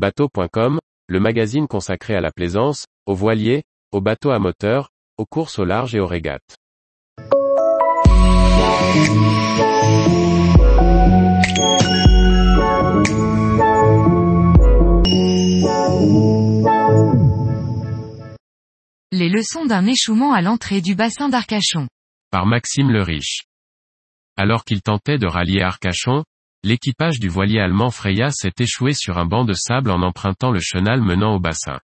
Bateau.com, le magazine consacré à la plaisance, aux voiliers, aux bateaux à moteur, aux courses au large et aux régates. Les leçons d'un échouement à l'entrée du bassin d'Arcachon. Par Maxime le Riche. Alors qu'il tentait de rallier Arcachon, l'équipage du voilier allemand Freya s'est échoué sur un banc de sable en empruntant le chenal menant au bassin.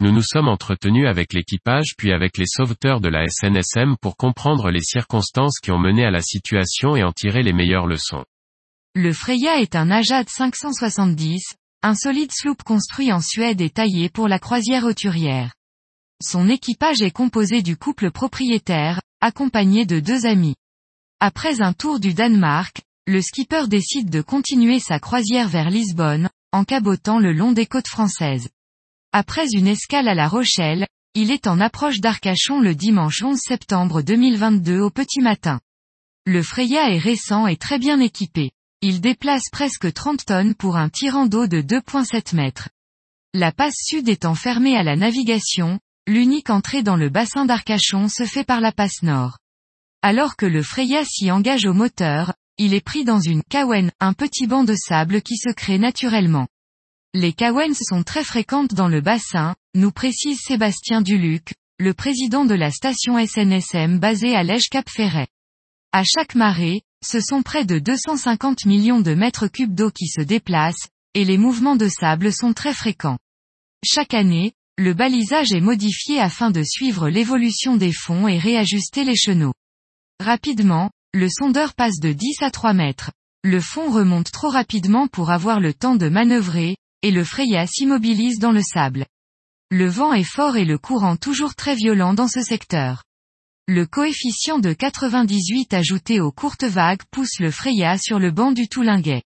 Nous nous sommes entretenus avec l'équipage puis avec les sauveteurs de la SNSM pour comprendre les circonstances qui ont mené à la situation et en tirer les meilleures leçons. Le Freya est un Ajad 570, un solide sloop construit en Suède et taillé pour la croisière roturière. Son équipage est composé du couple propriétaire, accompagné de deux amis. Après un tour du Danemark, le skipper décide de continuer sa croisière vers Lisbonne, en cabotant le long des côtes françaises. Après une escale à La Rochelle, il est en approche d'Arcachon le dimanche 11 septembre 2022 au petit matin. Le Freya est récent et très bien équipé. Il déplace presque 30 tonnes pour un tirant d'eau de 2,7 mètres. La passe sud étant fermée à la navigation, L'unique entrée dans le bassin d'Arcachon se fait par la passe nord. Alors que le Freya s'y engage au moteur, il est pris dans une kawen, un petit banc de sable qui se crée naturellement. Les kawens sont très fréquentes dans le bassin, nous précise Sébastien Duluc, le président de la station SNSM basée à Lège-Cap-Ferret. À chaque marée, ce sont près de 250 millions de mètres cubes d'eau qui se déplacent, et les mouvements de sable sont très fréquents. Chaque année, le balisage est modifié afin de suivre l'évolution des fonds et réajuster les chenaux. Rapidement, le sondeur passe de 10 à 3 mètres. Le fond remonte trop rapidement pour avoir le temps de manœuvrer, et le Freya s'immobilise dans le sable. Le vent est fort et le courant toujours très violent dans ce secteur. Le coefficient de 98 ajouté aux courtes vagues pousse le Freya sur le banc du Toulinguet.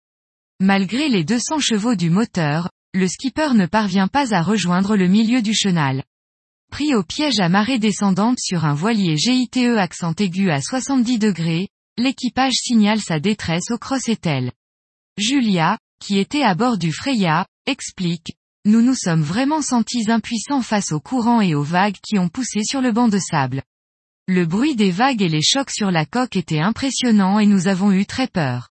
Malgré les 200 chevaux du moteur, le skipper ne parvient pas à rejoindre le milieu du chenal. Pris au piège à marée descendante sur un voilier GITE accent aigu à 70 degrés, l'équipage signale sa détresse au cross étel. Julia, qui était à bord du Freya, explique, nous nous sommes vraiment sentis impuissants face aux courants et aux vagues qui ont poussé sur le banc de sable. Le bruit des vagues et les chocs sur la coque étaient impressionnants et nous avons eu très peur.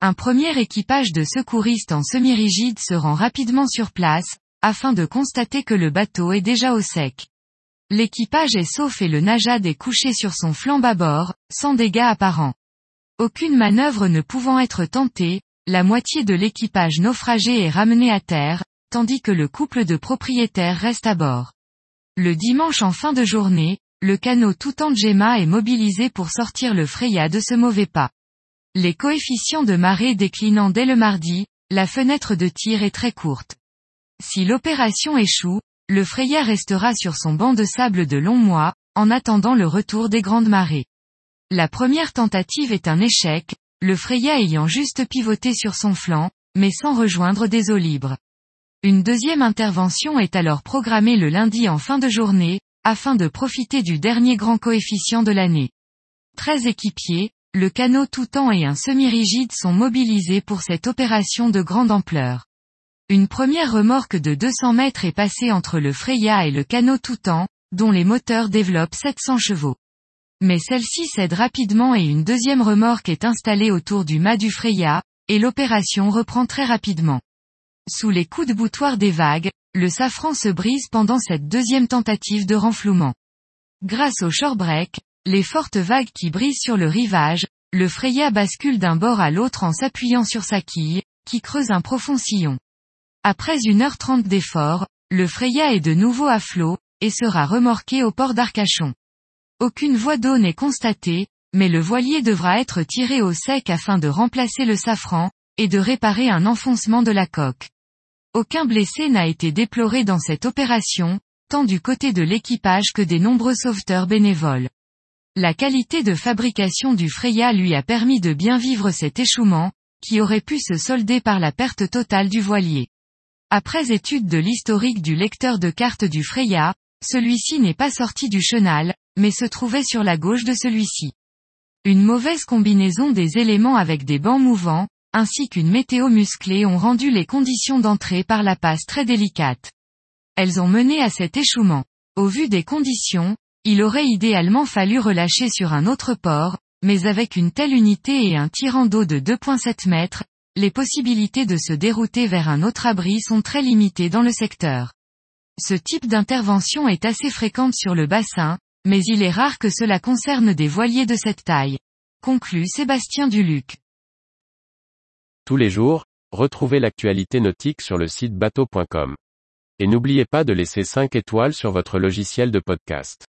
Un premier équipage de secouristes en semi-rigide se rend rapidement sur place, afin de constater que le bateau est déjà au sec. L'équipage est sauf et le Najad est couché sur son flanc bâbord, sans dégâts apparents. Aucune manœuvre ne pouvant être tentée, la moitié de l'équipage naufragé est ramené à terre, tandis que le couple de propriétaires reste à bord. Le dimanche en fin de journée, le canot tout en Gemma est mobilisé pour sortir le Freya de ce mauvais pas. Les coefficients de marée déclinant dès le mardi, la fenêtre de tir est très courte. Si l'opération échoue, le Freya restera sur son banc de sable de longs mois, en attendant le retour des grandes marées. La première tentative est un échec, le Freya ayant juste pivoté sur son flanc, mais sans rejoindre des eaux libres. Une deuxième intervention est alors programmée le lundi en fin de journée, afin de profiter du dernier grand coefficient de l'année. Très équipiers, le canot tout temps et un semi-rigide sont mobilisés pour cette opération de grande ampleur. Une première remorque de 200 mètres est passée entre le Freya et le canot tout temps, dont les moteurs développent 700 chevaux. Mais celle-ci cède rapidement et une deuxième remorque est installée autour du mât du Freya, et l'opération reprend très rapidement. Sous les coups de boutoir des vagues, le safran se brise pendant cette deuxième tentative de renflouement. Grâce au shorebreak, les fortes vagues qui brisent sur le rivage, le Freya bascule d'un bord à l'autre en s'appuyant sur sa quille, qui creuse un profond sillon. Après une heure trente d'effort, le Freya est de nouveau à flot, et sera remorqué au port d'Arcachon. Aucune voie d'eau n'est constatée, mais le voilier devra être tiré au sec afin de remplacer le safran, et de réparer un enfoncement de la coque. Aucun blessé n'a été déploré dans cette opération, tant du côté de l'équipage que des nombreux sauveteurs bénévoles. La qualité de fabrication du Freya lui a permis de bien vivre cet échouement, qui aurait pu se solder par la perte totale du voilier. Après étude de l'historique du lecteur de cartes du Freya, celui-ci n'est pas sorti du chenal, mais se trouvait sur la gauche de celui-ci. Une mauvaise combinaison des éléments avec des bancs mouvants, ainsi qu'une météo musclée ont rendu les conditions d'entrée par la passe très délicates. Elles ont mené à cet échouement. Au vu des conditions, il aurait idéalement fallu relâcher sur un autre port, mais avec une telle unité et un tirant d'eau de 2.7 mètres, les possibilités de se dérouter vers un autre abri sont très limitées dans le secteur. Ce type d'intervention est assez fréquente sur le bassin, mais il est rare que cela concerne des voiliers de cette taille. Conclut Sébastien Duluc. Tous les jours, retrouvez l'actualité nautique sur le site bateau.com. Et n'oubliez pas de laisser 5 étoiles sur votre logiciel de podcast.